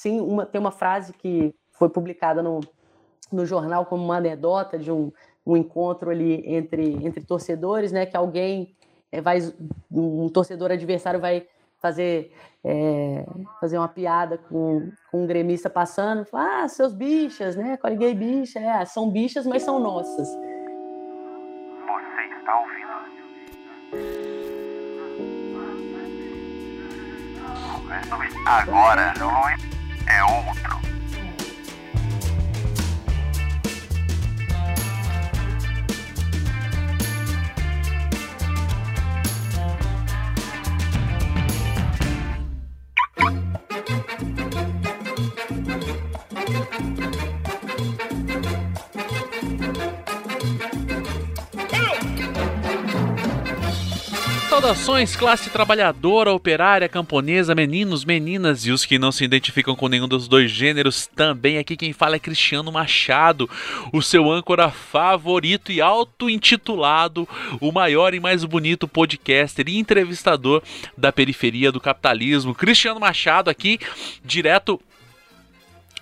sim, uma, tem uma frase que foi publicada no, no jornal como uma anedota de um, um encontro ali entre, entre torcedores, né? Que alguém é, vai, um torcedor adversário vai fazer, é, fazer uma piada com, com um gremista passando, ah, seus bichas, né? Coliguei bicha, é, são bichas, mas são nossas. Você está ouvindo? Agora é outro. Saudações, classe trabalhadora, operária, camponesa, meninos, meninas e os que não se identificam com nenhum dos dois gêneros também. Aqui quem fala é Cristiano Machado, o seu âncora favorito e auto-intitulado, o maior e mais bonito podcaster e entrevistador da periferia do capitalismo. Cristiano Machado aqui, direto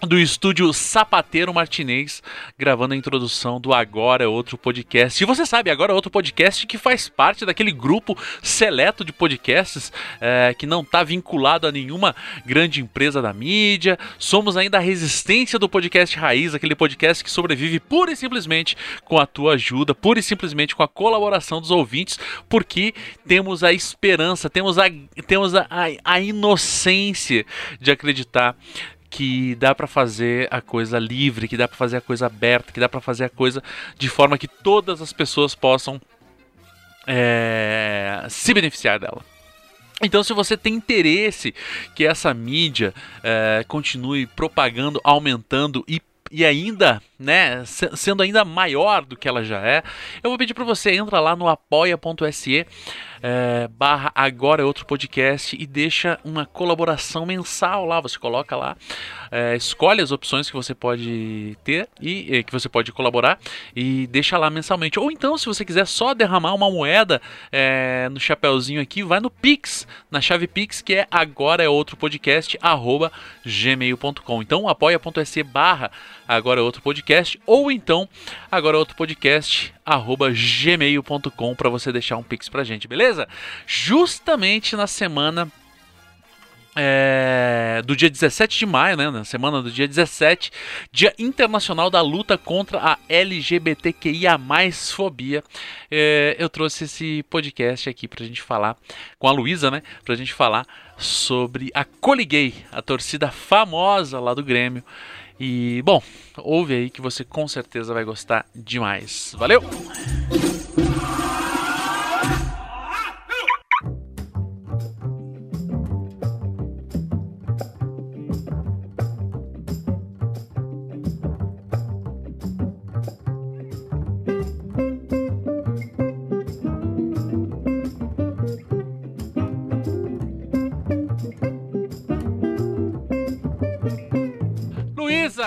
do estúdio Sapateiro Martinez, gravando a introdução do Agora é Outro Podcast. E você sabe, Agora é Outro Podcast que faz parte daquele grupo seleto de podcasts é, que não está vinculado a nenhuma grande empresa da mídia. Somos ainda a resistência do podcast Raiz, aquele podcast que sobrevive pura e simplesmente com a tua ajuda, pura e simplesmente com a colaboração dos ouvintes, porque temos a esperança, temos a, temos a, a, a inocência de acreditar que dá para fazer a coisa livre, que dá para fazer a coisa aberta, que dá para fazer a coisa de forma que todas as pessoas possam é, se beneficiar dela. Então, se você tem interesse que essa mídia é, continue propagando, aumentando e e ainda, né, sendo ainda maior do que ela já é, eu vou pedir para você entra lá no apoia.se é, barra agora é outro podcast e deixa uma colaboração mensal lá. Você coloca lá, é, escolhe as opções que você pode ter e, que você pode colaborar e deixa lá mensalmente. Ou então, se você quiser só derramar uma moeda é, no chapéuzinho aqui, vai no Pix, na chave Pix, que é agora é outro podcast, arroba gmail.com. Então apoia.se barra agora é outro podcast, ou então agora é outro podcast, gmail.com para você deixar um Pix pra gente, beleza? Justamente na semana é, do dia 17 de maio, né, na semana do dia 17, Dia Internacional da Luta contra a LGBTQIA+, fobia, é, eu trouxe esse podcast aqui pra gente falar, com a Luísa, né, pra gente falar sobre a Coliguei, a torcida famosa lá do Grêmio, e, bom, ouve aí que você com certeza vai gostar demais. Valeu!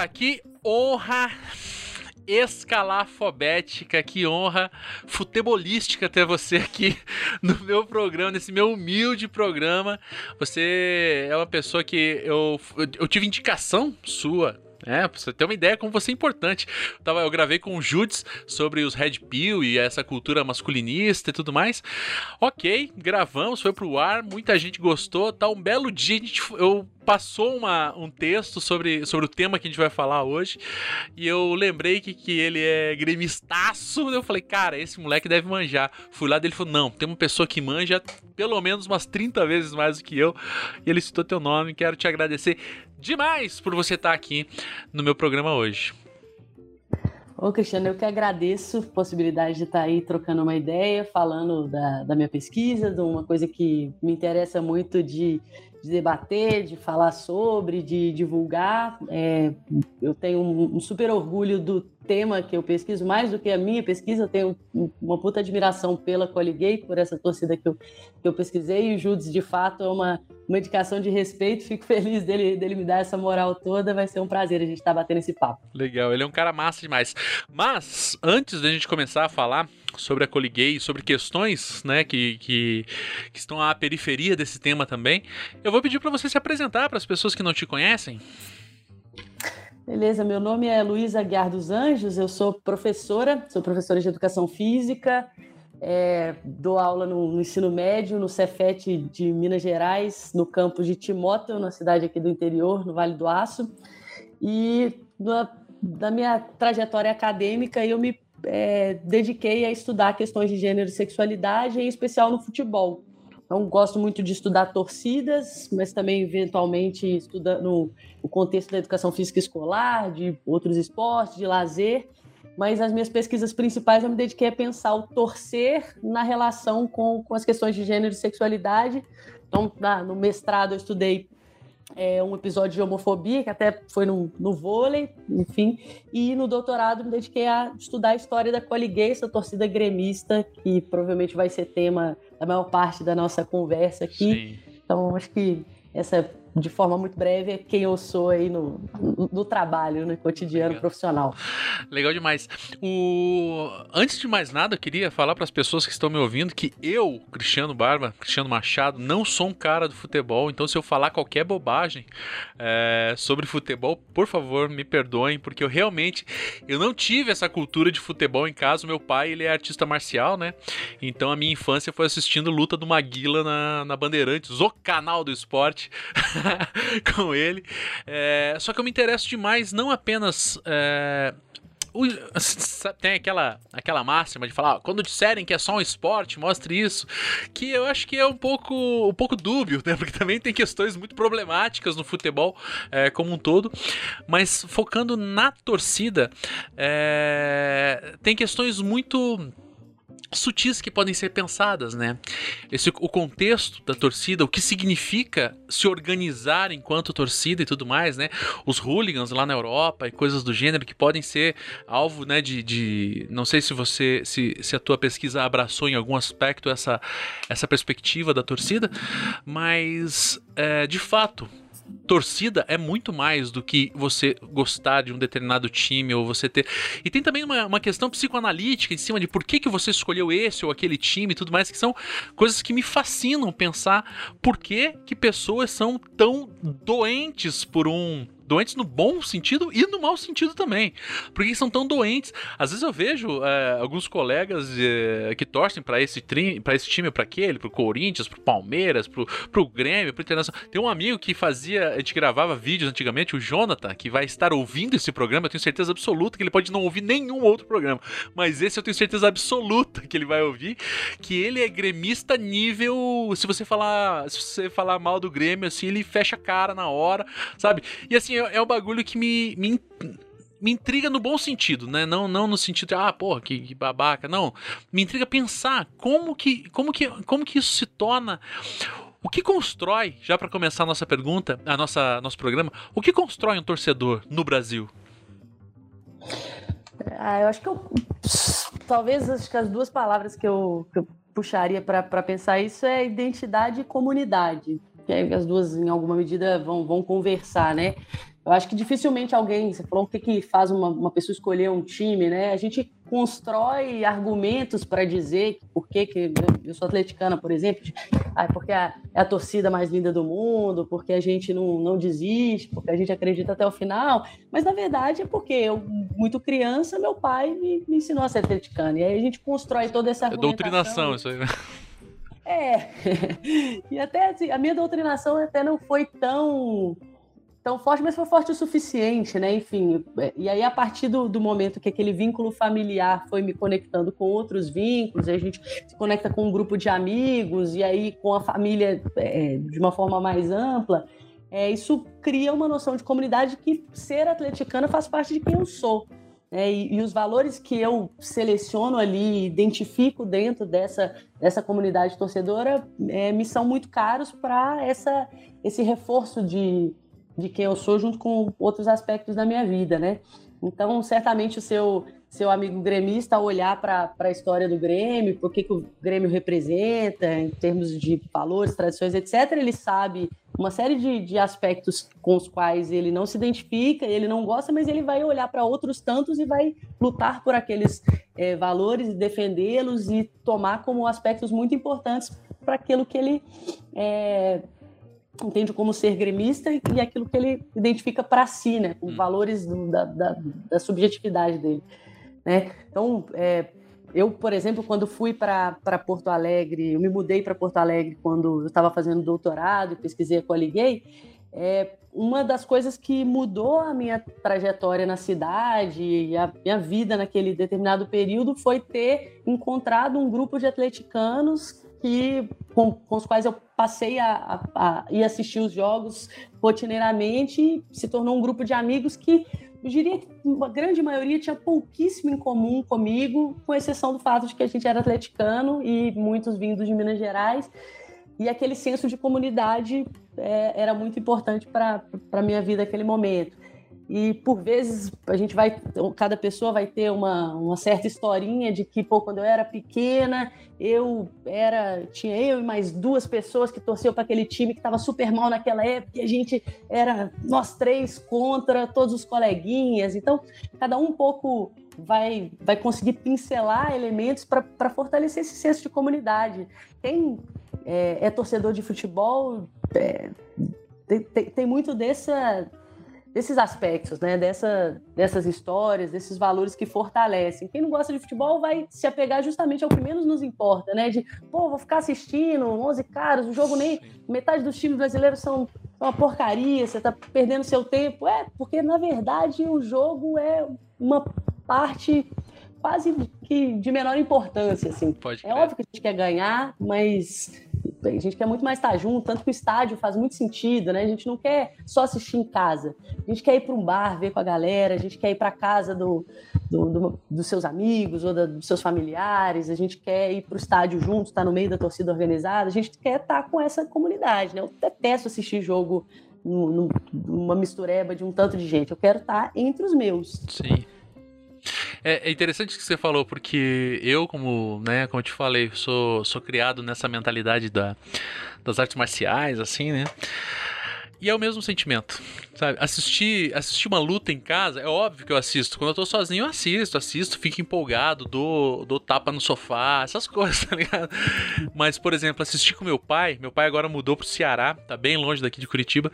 Que honra escalafobética, que honra futebolística ter você aqui no meu programa, nesse meu humilde programa. Você é uma pessoa que eu, eu tive indicação sua é, pra você ter uma ideia como você é importante. Eu, eu gravei com o Judes sobre os Red Pill e essa cultura masculinista e tudo mais. Ok, gravamos, foi pro ar, muita gente gostou. Tá um belo dia, gente, eu passou uma, um texto sobre, sobre o tema que a gente vai falar hoje. E eu lembrei que, que ele é gremistaço. Eu falei, cara, esse moleque deve manjar. Fui lá dele falou: não, tem uma pessoa que manja pelo menos umas 30 vezes mais do que eu. E ele citou teu nome. Quero te agradecer demais por você estar aqui no meu programa hoje. Ô, Cristiano, eu que agradeço a possibilidade de estar aí trocando uma ideia, falando da, da minha pesquisa, de uma coisa que me interessa muito de de debater, de falar sobre, de divulgar. É, eu tenho um, um, super orgulho do tema que eu pesquiso, mais do que a minha pesquisa, eu tenho uma puta admiração pela Coliguei, por essa torcida que eu, que eu pesquisei, e o Judes, de fato, é uma, uma indicação de respeito, fico feliz dele, dele me dar essa moral toda, vai ser um prazer a gente estar tá batendo esse papo. Legal, ele é um cara massa demais. Mas, antes da gente começar a falar sobre a Coliguei, sobre questões né, que, que, que, estão à periferia desse tema também. Eu vou pedir para você se apresentar para as pessoas que não te conhecem. Beleza, meu nome é Luísa Aguiar dos Anjos, eu sou professora, sou professora de Educação Física, é, dou aula no, no, ensino médio, no Cefet de Minas Gerais, no campus de Timóteo, na cidade aqui do interior, no Vale do Aço. E na, na minha trajetória acadêmica, eu me é, dediquei a estudar questões de gênero e sexualidade, em especial no futebol. Então, gosto muito de estudar torcidas, mas também, eventualmente, estudando no contexto da educação física escolar, de outros esportes, de lazer. Mas as minhas pesquisas principais eu me dediquei a pensar o torcer na relação com, com as questões de gênero e sexualidade. Então, na, no mestrado, eu estudei é, um episódio de homofobia, que até foi no, no vôlei, enfim. E no doutorado me dediquei a estudar a história da Coliguei, essa torcida gremista, que provavelmente vai ser tema da maior parte da nossa conversa aqui. Sim. Então, acho que essa de forma muito breve, é quem eu sou aí no, no, trabalho, no cotidiano Legal. profissional. Legal demais. O... Antes de mais nada, eu queria falar para as pessoas que estão me ouvindo que eu, Cristiano Barba, Cristiano Machado, não sou um cara do futebol, então se eu falar qualquer bobagem é, sobre futebol, por favor, me perdoem, porque eu realmente eu não tive essa cultura de futebol em casa. O meu pai, ele é artista marcial, né? Então a minha infância foi assistindo luta do Maguila na, na Bandeirantes, o canal do esporte. com ele. É, só que eu me interesso demais, não apenas. É, o, tem aquela, aquela máxima de falar, quando disserem que é só um esporte, mostre isso, que eu acho que é um pouco, um pouco dúbio, né? Porque também tem questões muito problemáticas no futebol é, como um todo. Mas focando na torcida, é, tem questões muito sutis que podem ser pensadas, né? Esse, o contexto da torcida, o que significa se organizar enquanto torcida e tudo mais, né? Os hooligans lá na Europa e coisas do gênero que podem ser alvo, né? De, de não sei se você, se, se a tua pesquisa abraçou em algum aspecto essa, essa perspectiva da torcida, mas é, de fato torcida é muito mais do que você gostar de um determinado time ou você ter. E tem também uma, uma questão psicoanalítica em cima de por que, que você escolheu esse ou aquele time e tudo mais, que são coisas que me fascinam pensar por que, que pessoas são tão doentes por um doentes no bom sentido e no mau sentido também. Porque são tão doentes. Às vezes eu vejo é, alguns colegas é, que torcem para esse, pra esse time, para aquele, pro Corinthians, pro Palmeiras, pro, pro Grêmio, pro Internacional. Tem um amigo que fazia, a gente gravava vídeos antigamente, o Jonathan, que vai estar ouvindo esse programa. Eu tenho certeza absoluta que ele pode não ouvir nenhum outro programa. Mas esse eu tenho certeza absoluta que ele vai ouvir. Que ele é gremista nível. Se você falar. Se você falar mal do Grêmio, assim, ele fecha a cara na hora, sabe? E assim, é, é um bagulho que me, me, me intriga no bom sentido, né? Não, não no sentido de, ah, porra, que, que, babaca. Não. Me intriga pensar como que, como que, como que isso se torna. O que constrói, já para começar a nossa pergunta, a nossa nosso programa, o que constrói um torcedor no Brasil? Ah, eu acho que eu, talvez acho que as duas palavras que eu, que eu puxaria para pensar isso é identidade e comunidade. Que as duas, em alguma medida, vão, vão conversar, né? Eu acho que dificilmente alguém, você falou o que, que faz uma, uma pessoa escolher um time, né? A gente constrói argumentos para dizer por que, que eu sou atleticana, por exemplo, de, ah, porque é a torcida mais linda do mundo, porque a gente não, não desiste, porque a gente acredita até o final. Mas na verdade é porque eu, muito criança, meu pai me, me ensinou a ser atleticana. E aí a gente constrói toda essa É doutrinação isso aí, né? É. e até assim, a minha doutrinação até não foi tão tão forte, mas foi forte o suficiente, né? Enfim, e aí a partir do, do momento que aquele vínculo familiar foi me conectando com outros vínculos, a gente se conecta com um grupo de amigos e aí com a família é, de uma forma mais ampla, é, isso cria uma noção de comunidade que ser atleticana faz parte de quem eu sou. É, e, e, os valores que eu seleciono ali, identifico dentro dessa, dessa comunidade torcedora, é, me são muito caros para esse reforço de, de quem eu sou junto com outros aspectos da minha vida, né? Então, certamente o seu seu amigo gremista olhar para a história do Grêmio, por que, que o Grêmio representa em termos de valores, tradições, etc., ele sabe uma série de, de aspectos com os quais ele não se identifica, ele não gosta, mas ele vai olhar para outros tantos e vai lutar por aqueles é, valores defendê-los e tomar como aspectos muito importantes para aquilo que ele é, entende como ser gremista e, aquilo que ele identifica para si, né, com hum. valores do, da, da, da, subjetividade dele. Né? Então, é, eu, por exemplo, quando fui para Porto Alegre, eu me mudei para Porto Alegre quando eu estava fazendo doutorado e pesquisei a Coliguei, é, uma das coisas que mudou a minha trajetória na cidade e a minha vida naquele determinado período foi ter encontrado um grupo de atleticanos que, com, com os quais eu passei a, a, a ir assistir os jogos rotineiramente se tornou um grupo de amigos que eu diria que uma grande maioria tinha pouquíssimo em comum comigo, com exceção do fato de que a gente era atleticano e muitos vindos de Minas Gerais. E aquele senso de comunidade é, era muito importante para a minha vida naquele momento. E por vezes a gente vai, cada pessoa vai ter uma, uma certa historinha de que, pô, quando eu era pequena, eu era, tinha eu e mais duas pessoas que torciam para aquele time que estava super mal naquela época, e a gente era nós três contra todos os coleguinhas. Então, cada um um pouco vai, vai conseguir pincelar elementos para fortalecer esse senso de comunidade. Quem é, é torcedor de futebol é, tem, tem, tem muito dessa desses aspectos, né? Dessa, dessas histórias, desses valores que fortalecem. Quem não gosta de futebol vai se apegar justamente ao que menos nos importa, né? De, pô, vou ficar assistindo 11 caras, o jogo nem. Metade dos times brasileiros são uma porcaria, você tá perdendo seu tempo. É, porque na verdade o jogo é uma parte quase que de menor importância, assim. Pode é óbvio que a gente quer ganhar, mas a gente quer muito mais estar junto, tanto que o estádio faz muito sentido, né? A gente não quer só assistir em casa. A gente quer ir para um bar, ver com a galera, a gente quer ir para casa do, do, do, dos seus amigos ou da, dos seus familiares, a gente quer ir para o estádio junto, estar no meio da torcida organizada, a gente quer estar com essa comunidade, né? Eu detesto assistir jogo numa mistureba de um tanto de gente. Eu quero estar entre os meus. Sim. É, é, interessante o que você falou, porque eu, como, né, como eu te falei, sou, sou criado nessa mentalidade da, das artes marciais, assim, né? E é o mesmo sentimento, sabe? Assistir, assistir uma luta em casa, é óbvio que eu assisto. Quando eu tô sozinho, eu assisto, assisto, fico empolgado, dou, dou tapa no sofá, essas coisas, tá ligado? Mas, por exemplo, assistir com meu pai, meu pai agora mudou pro Ceará, tá bem longe daqui de Curitiba,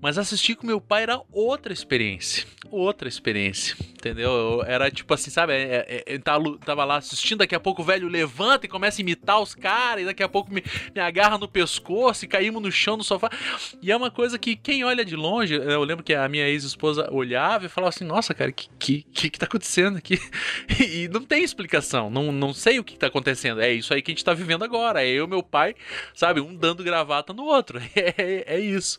mas assistir com meu pai era outra experiência. Outra experiência, entendeu? Era tipo assim, sabe? É, é, é, tava lá assistindo, daqui a pouco o velho levanta e começa a imitar os caras, e daqui a pouco me, me agarra no pescoço e caímos no chão, no sofá. E é uma coisa que que quem olha de longe, eu lembro que a minha ex-esposa olhava e falava assim: Nossa, cara, que que, que, que tá acontecendo aqui? E não tem explicação, não, não sei o que tá acontecendo. É isso aí que a gente tá vivendo agora. É eu meu pai, sabe, um dando gravata no outro. É, é, é isso.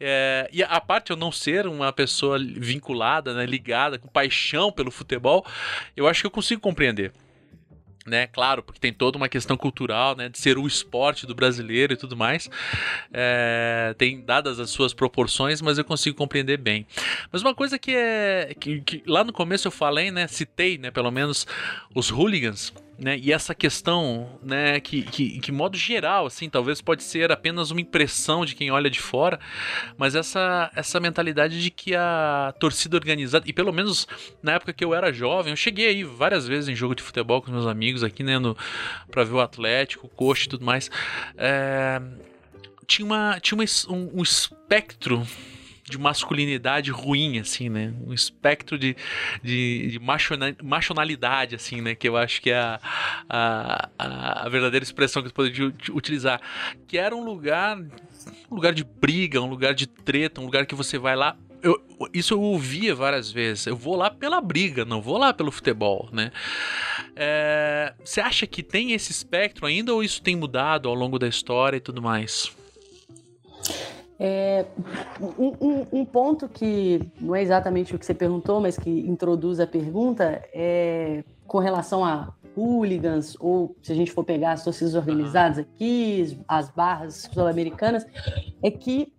É, e a parte eu não ser uma pessoa vinculada, né, ligada, com paixão pelo futebol, eu acho que eu consigo compreender né? Claro, porque tem toda uma questão cultural, né? De ser o esporte do brasileiro e tudo mais. É, tem dadas as suas proporções, mas eu consigo compreender bem. Mas uma coisa que é que, que lá no começo eu falei, né? Citei, né? Pelo menos os hooligans né? E essa questão, né, que, que, que modo geral, assim, talvez pode ser apenas uma impressão de quem olha de fora, mas essa, essa mentalidade de que a torcida organizada, e pelo menos na época que eu era jovem, eu cheguei aí várias vezes em jogo de futebol com meus amigos aqui, né, no, pra ver o Atlético, o Coxa e tudo mais, é, tinha, uma, tinha uma, um, um espectro de masculinidade ruim, assim, né? Um espectro de, de, de machonalidade, assim, né? Que eu acho que é a, a, a verdadeira expressão que eu poderia utilizar. Que era um lugar, um lugar de briga, um lugar de treta, um lugar que você vai lá eu, isso eu ouvia várias vezes. Eu vou lá pela briga, não vou lá pelo futebol, né? É, você acha que tem esse espectro ainda ou isso tem mudado ao longo da história e tudo mais? É, um, um, um, ponto que não é exatamente o que você perguntou, mas que introduz a pergunta é com relação a hooligans, ou se a gente for pegar as torcidas organizadas aqui, as barras sul-americanas, é que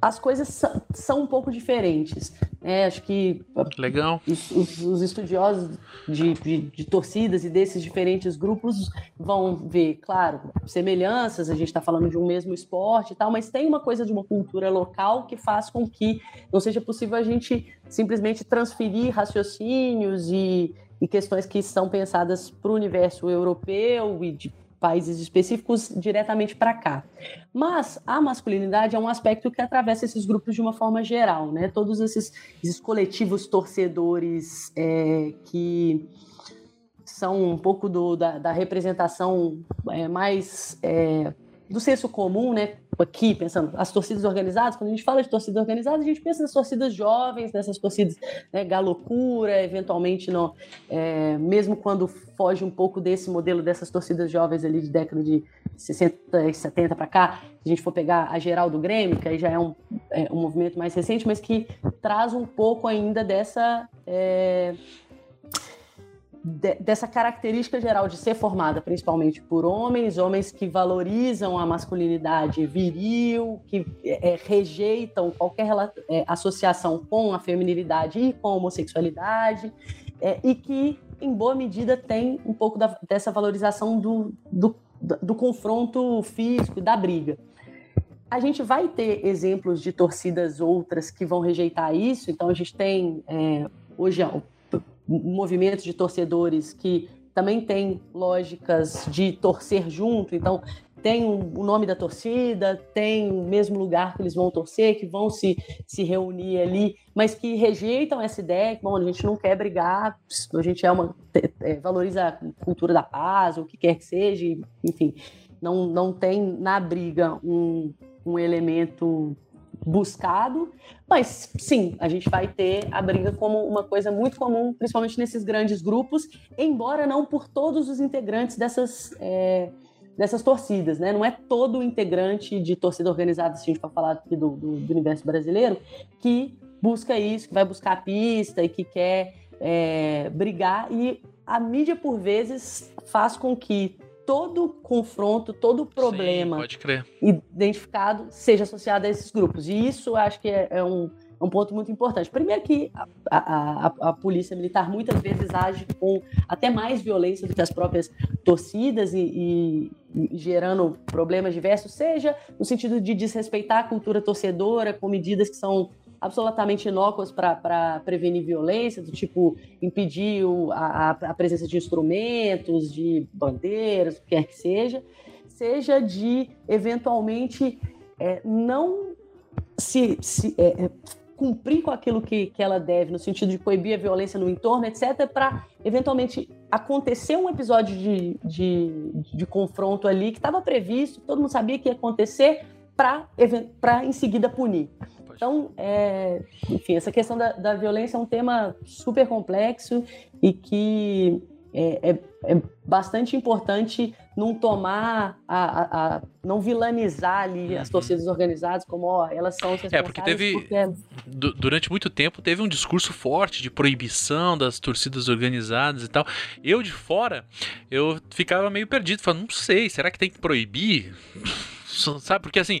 as coisas são um pouco diferentes. É, acho que Legal. Os, os, os estudiosos de, de, de, torcidas e desses diferentes grupos vão ver, claro, semelhanças, a gente está falando de um mesmo esporte e tal, mas tem uma coisa de uma cultura local que faz com que não seja possível a gente simplesmente transferir raciocínios e, e questões que são pensadas para o universo europeu e de países específicos diretamente para cá. Mas a masculinidade é um aspecto que atravessa esses grupos de uma forma geral, né? Todos esses, esses coletivos torcedores é, que são um pouco do, da, da representação é, mais é, do senso comum, né? Aqui, pensando, as torcidas organizadas, quando a gente fala de torcida organizada, a gente pensa nas torcidas jovens, nessas torcidas né, galocura, eventualmente, no, é, mesmo quando foge um pouco desse modelo dessas torcidas jovens ali de década de 60 e 70 para cá, se a gente for pegar a geral do Grêmio, que aí já é um, é um movimento mais recente, mas que traz um pouco ainda dessa. É, de, dessa característica geral de ser formada principalmente por homens, homens que valorizam a masculinidade viril, que é, é rejeitam qualquer é, associação com a feminilidade e com a homossexualidade, é, e que, em boa medida, tem um pouco da, dessa valorização do, do, do confronto físico, da briga. A gente vai ter exemplos de torcidas outras que vão rejeitar isso, então a gente tem é, hoje movimentos de torcedores que também tem lógicas de torcer junto, então tem o nome da torcida, tem o mesmo lugar que eles vão torcer, que vão se, se reunir ali, mas que rejeitam essa ideia que, bom, a gente não quer brigar, a gente é uma, é, valoriza a cultura da paz, o que quer que seja, enfim, não, não tem na briga um, um elemento buscado, mas sim, a gente vai ter a briga como uma coisa muito comum, principalmente nesses grandes grupos, embora não por todos os integrantes dessas, é, dessas torcidas, né? Não é todo integrante de torcida organizada, se a gente for falar aqui do, do, do universo brasileiro, que busca isso, que vai buscar a pista e que quer é, brigar. E a mídia, por vezes, faz com que todo confronto, todo problema Sim, identificado seja associado a esses grupos. E isso acho que é, é um, é um ponto muito importante. Primeiro que a, a, a, a, polícia militar muitas vezes age com até mais violência do que as próprias torcidas e, e, e gerando problemas diversos, seja no sentido de desrespeitar a cultura torcedora com medidas que são absolutamente inócuas para prevenir violência, do tipo impedir o, a, a, presença de instrumentos, de bandeiras, o que quer que seja, seja de eventualmente é, não se, se é, é cumprir com aquilo que, que ela deve, no sentido de coibir a violência no entorno, etc., para eventualmente acontecer um episódio de, de, de confronto ali que estava previsto, todo mundo sabia que ia acontecer, para em seguida punir. Então, é, enfim, essa questão da, da, violência é um tema super complexo e que é, é, é bastante importante não tomar, a, a, a, não vilanizar ali as uhum. torcidas organizadas como ó, elas são responsáveis. É, porque teve, porque... É durante muito tempo, teve um discurso forte de proibição das torcidas organizadas e tal. Eu, de fora, eu ficava meio perdido, falando, não sei, será que tem que proibir? Sabe? Porque assim,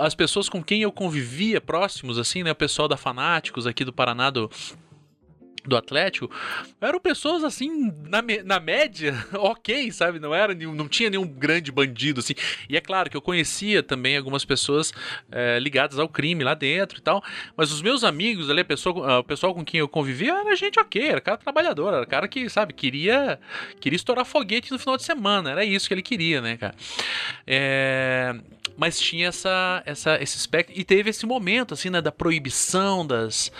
as pessoas com quem eu convivia próximos, assim, né? O pessoal da Fanáticos aqui do Paraná, do, do Atlético eram pessoas assim, na, na média, ok, sabe? Não era não tinha nenhum grande bandido, assim. E é claro que eu conhecia também algumas pessoas é, ligadas ao crime lá dentro e tal. Mas os meus amigos ali, a pessoa, o pessoal com quem eu convivia, era gente ok, era cara trabalhador, era cara que, sabe, queria, queria estourar foguete no final de semana. Era isso que ele queria, né, cara? É, mas tinha essa, essa, esse espectro. E teve esse momento, assim, né, da proibição das.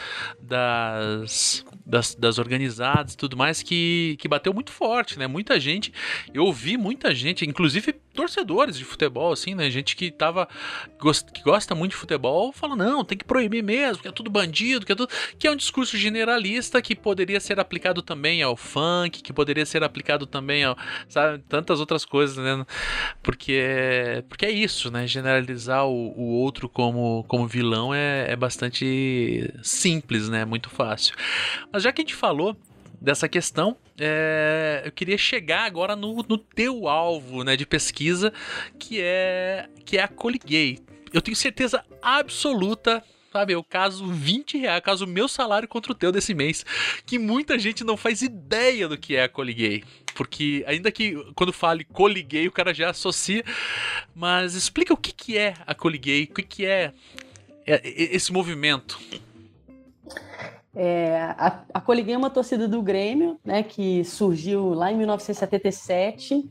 das das, das organizadas e tudo mais que, que bateu muito forte, né? Muita gente, eu ouvi muita gente, inclusive torcedores de futebol, assim, né? Gente que tava. que gosta muito de futebol, fala, não, tem que proibir mesmo, que é tudo bandido, que é tudo. Que é um discurso generalista que poderia ser aplicado também ao funk, que poderia ser aplicado também ao. Sabe, tantas outras coisas, né? Porque é, porque é isso, né? Generalizar o, o outro como, como vilão é, é bastante simples, né? Muito fácil. Mas já que a gente falou dessa questão, é, eu queria chegar agora no, no teu alvo né, de pesquisa, que é, que é a Coligay. eu tenho certeza absoluta sabe? Eu caso 20 reais, caso o meu salário contra o teu desse mês. Que muita gente não faz ideia do que é a Coliguei. Porque, ainda que quando fale coliguei, o cara já associa. Mas explica o que, que é a Coliguei, o que, que é, é esse movimento. É, a, a Coliguei é uma torcida do Grêmio, né, que surgiu lá em 1977.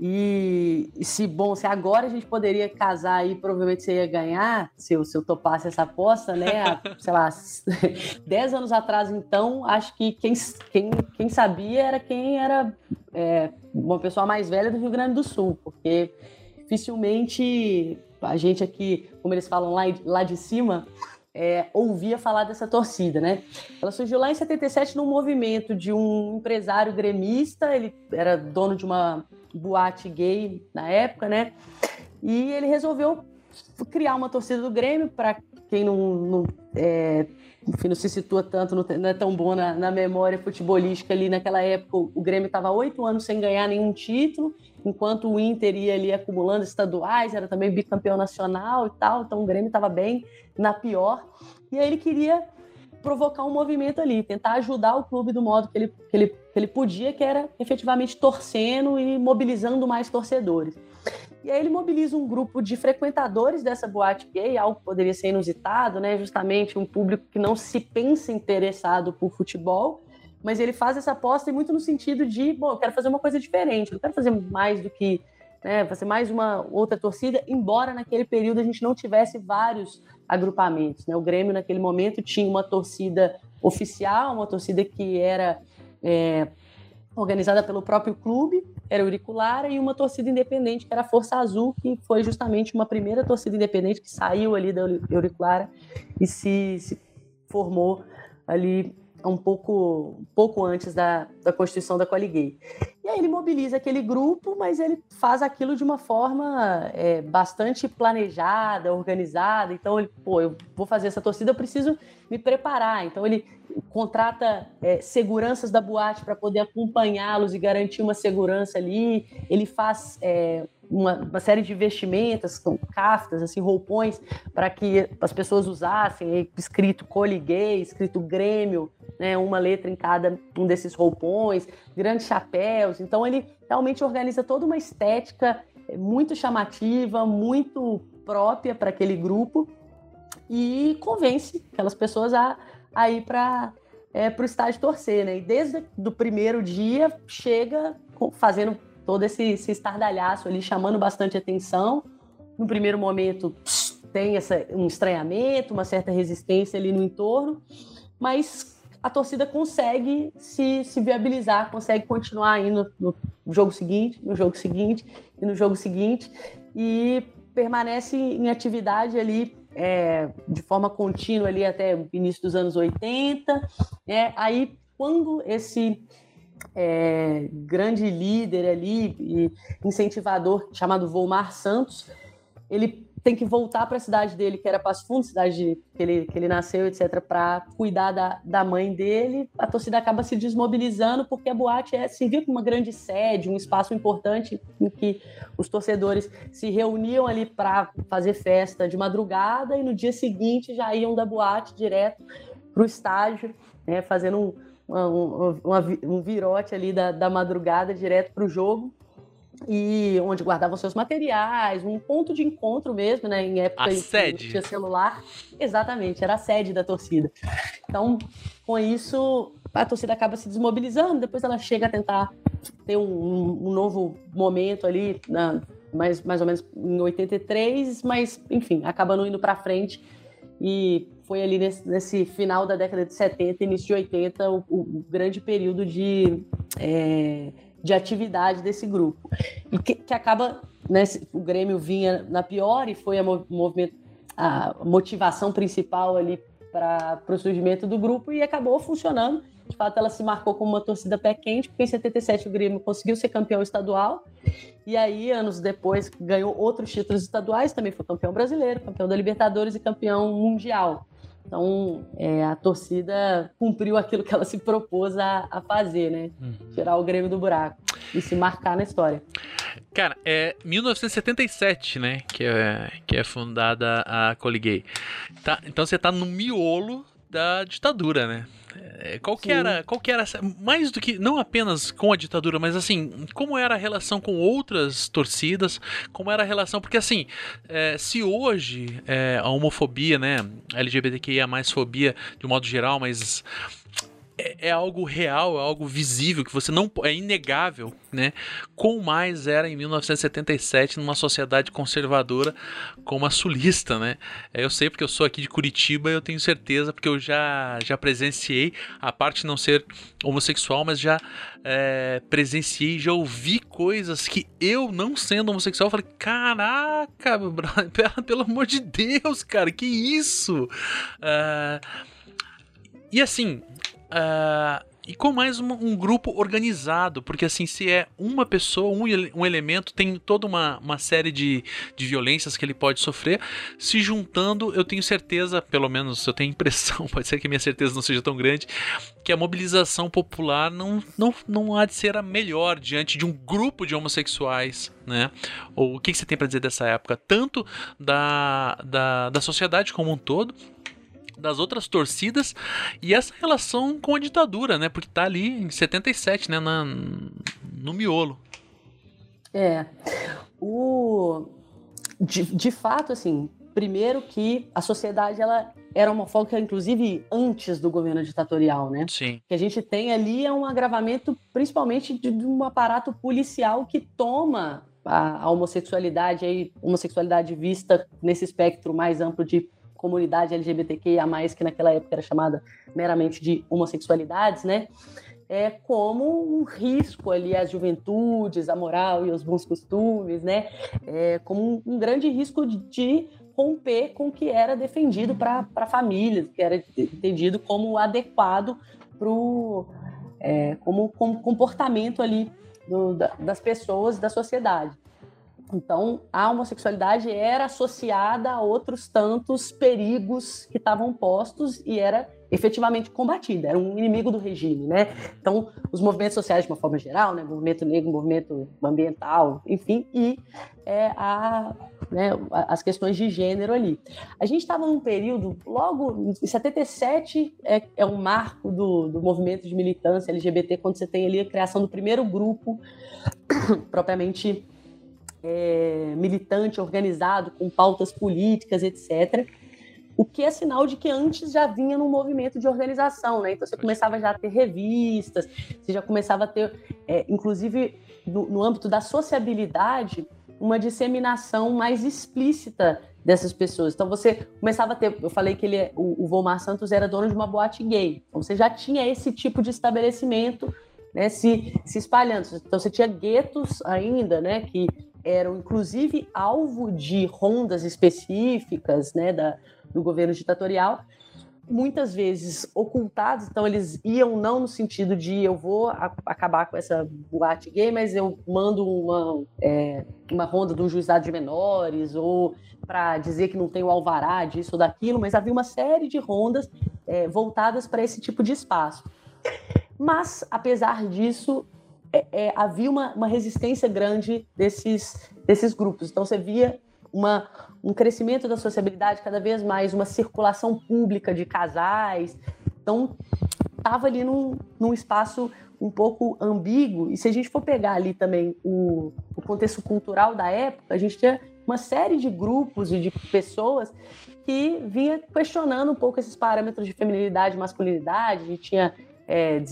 E, e, se bom, se agora a gente poderia casar aí, provavelmente você ia ganhar, se eu, se eu topasse essa aposta, né? Sei lá, 10 anos atrás, então, acho que quem, quem, quem sabia era quem era é, uma pessoa mais velha do Rio Grande do Sul, porque dificilmente a gente aqui, como eles falam lá, lá de cima, é, ouvia falar dessa torcida, né? Ela surgiu lá em 77 num movimento de um empresário gremista, ele era dono de uma boate gay na época, né? E ele resolveu criar uma torcida do Grêmio para quem não, não, é, enfim, não se situa tanto, não, não é tão bom na, na, memória futebolística ali naquela época. O Grêmio estava oito anos sem ganhar nenhum título, enquanto o Inter ia ali acumulando estaduais, era também bicampeão nacional e tal, então o Grêmio estava bem na pior. E aí ele queria provocar um movimento ali, tentar ajudar o clube do modo que ele, que ele, que ele podia, que era efetivamente torcendo e mobilizando mais torcedores. E aí ele mobiliza um grupo de frequentadores dessa boate gay, algo que poderia ser inusitado, né? Justamente um público que não se pensa interessado por futebol, mas ele faz essa aposta e muito no sentido de, bom, eu quero fazer uma coisa diferente, eu quero fazer mais do que né, fazer mais uma outra torcida, embora naquele período a gente não tivesse vários agrupamentos. Né? O Grêmio, naquele momento, tinha uma torcida oficial, uma torcida que era é, organizada pelo próprio clube, era Auriculara, e uma torcida independente, que era a Força Azul, que foi justamente uma primeira torcida independente que saiu ali da Auriculara e se, se formou ali um pouco, um pouco antes da, da constituição da Coliguei. E aí ele mobiliza aquele grupo, mas ele faz aquilo de uma forma é, bastante planejada, organizada. Então, ele, pô, eu vou fazer essa torcida, eu preciso me preparar. Então, ele contrata é, seguranças da boate para poder acompanhá-los e garantir uma segurança ali. Ele faz é, uma, uma, série de vestimentas, com caftas, assim, roupões, para que as pessoas usassem, escrito coliguei, escrito Grêmio, né, uma letra em cada um desses roupões, grandes chapéus. Então ele realmente organiza toda uma estética é, muito chamativa, muito própria para aquele grupo e convence aquelas pessoas a, a ir para é, o estádio torcer, né? E desde o primeiro dia chega fazendo todo esse, esse estardalhaço ali, chamando bastante atenção. No primeiro momento tem essa, um estranhamento, uma certa resistência ali no entorno, mas a torcida consegue se, se viabilizar, consegue continuar indo no jogo seguinte, no jogo seguinte e no jogo seguinte, e permanece em atividade ali é, de forma contínua ali até o início dos anos 80. Né? Aí, quando esse é, grande líder ali e incentivador chamado Volmar Santos, ele tem que voltar para a cidade dele, que era Passo Fundo, cidade que ele, que ele nasceu, etc., para cuidar da, da mãe dele. A torcida acaba se desmobilizando porque a boate é, servia como uma grande sede, um espaço importante em que os torcedores se reuniam ali para fazer festa de madrugada e no dia seguinte já iam da boate direto para o estádio, né, fazendo um, um, um, um virote ali da, da madrugada direto para o jogo e onde guardavam seus materiais, um ponto de encontro mesmo, né? Em época a em sede. que tinha celular. Exatamente, era a sede da torcida. Então, com isso, a torcida acaba se desmobilizando, depois ela chega a tentar ter um, um novo momento ali, na, mais, mais ou menos em 83, mas, enfim, acaba não indo para frente. E foi ali nesse, nesse, final da década de 70, início de 80, o, o grande período de. É, de atividade desse grupo. E que, que acaba, né, o Grêmio vinha na pior e foi a, movimento, a motivação principal ali para o surgimento do grupo e acabou funcionando. De fato, ela se marcou como uma torcida pé quente, porque em 77 o Grêmio conseguiu ser campeão estadual. E aí, anos depois, ganhou outros títulos estaduais, também foi campeão brasileiro, campeão da Libertadores e campeão mundial. Então, é, a torcida cumpriu aquilo que ela se propôs a, a fazer, né? Uhum. Tirar o Grêmio do buraco e se marcar na história. Cara, é 1977, né? Que é, que é fundada a Coliguei. Tá, então você tá no miolo da ditadura, né? É, qual que, era, qual que era, mais do que, não apenas com a ditadura, mas assim, como era a relação com outras torcidas, como era a relação, porque assim, é, se hoje é, a homofobia, né, LGBTQIA mais fobia de um modo geral, mas é, é, algo real, é algo visível, que você não é inegável, né? Com mais era em 1977 numa sociedade conservadora como a sulista, né? É, eu sei porque eu sou aqui de Curitiba, eu tenho certeza porque eu já já presenciei a parte de não ser homossexual, mas já é, presenciei, já ouvi coisas que eu não sendo homossexual falei, caraca, pelo amor de Deus, cara, que isso? Uh, e assim, Uh, e com mais um, um, grupo organizado, porque assim, se é uma pessoa, um, um elemento, tem toda uma, uma série de, de violências que ele pode sofrer. Se juntando, eu tenho certeza, pelo menos eu tenho impressão, pode ser que minha certeza não seja tão grande, que a mobilização popular não, não, não há de ser a melhor diante de um grupo de homossexuais, né? Ou o que, que você tem para dizer dessa época, tanto da, da, da sociedade como um todo, das outras torcidas e essa relação com a ditadura, né? Porque tá ali em 77, né? Na, no miolo. É. O... De, de fato, assim, primeiro que a sociedade ela era homofóbica, inclusive antes do governo ditatorial, né? Sim. que a gente tem ali é um agravamento, principalmente de, de um aparato policial que toma a, a homossexualidade, aí, homossexualidade vista nesse espectro mais amplo de comunidade LGBTQIA+, que naquela época era chamada meramente de homossexualidades, né? É como um risco ali às juventudes, à moral e aos bons costumes, né? É como um, grande risco de, de romper com o que era defendido para a família, que era entendido como adequado para o é, como, como comportamento ali do, da, das pessoas da sociedade. Então, a homossexualidade era associada a outros tantos perigos que estavam postos e era efetivamente combatida, era um inimigo do regime, né? Então, os movimentos sociais de uma forma geral, né, movimento negro, movimento ambiental, enfim, e é, a, né, as questões de gênero ali. A gente estava num período, logo em 77 é, é um marco do, do movimento de militância LGBT, quando você tem ali a criação do primeiro grupo propriamente é, militante, organizado, com pautas políticas, etc. O que é sinal de que antes já vinha num movimento de organização, né? Então você começava já a ter revistas, você já começava a ter, é, inclusive no, no âmbito da sociabilidade, uma disseminação mais explícita dessas pessoas. Então você começava a ter, eu falei que ele, é, o, o Volmar Santos era dono de uma boate gay. Então você já tinha esse tipo de estabelecimento, né, se, se espalhando. Então você tinha guetos ainda, né, que eram inclusive alvo de rondas específicas né, da, do governo ditatorial, muitas vezes ocultados, então eles iam não no sentido de eu vou a, acabar com essa boate gay, mas eu mando uma, é, uma ronda de um juizado de menores, ou para dizer que não tem o alvará disso ou daquilo, mas havia uma série de rondas é, voltadas para esse tipo de espaço. Mas, apesar disso, é, é, havia uma, uma, resistência grande desses, desses grupos. Então, você via uma, um crescimento da sociabilidade cada vez mais, uma circulação pública de casais. Então, estava ali num, num espaço um pouco ambíguo. E se a gente for pegar ali também o, o contexto cultural da época, a gente tinha uma série de grupos e de pessoas que vinha questionando um pouco esses parâmetros de feminilidade e masculinidade. A gente tinha é,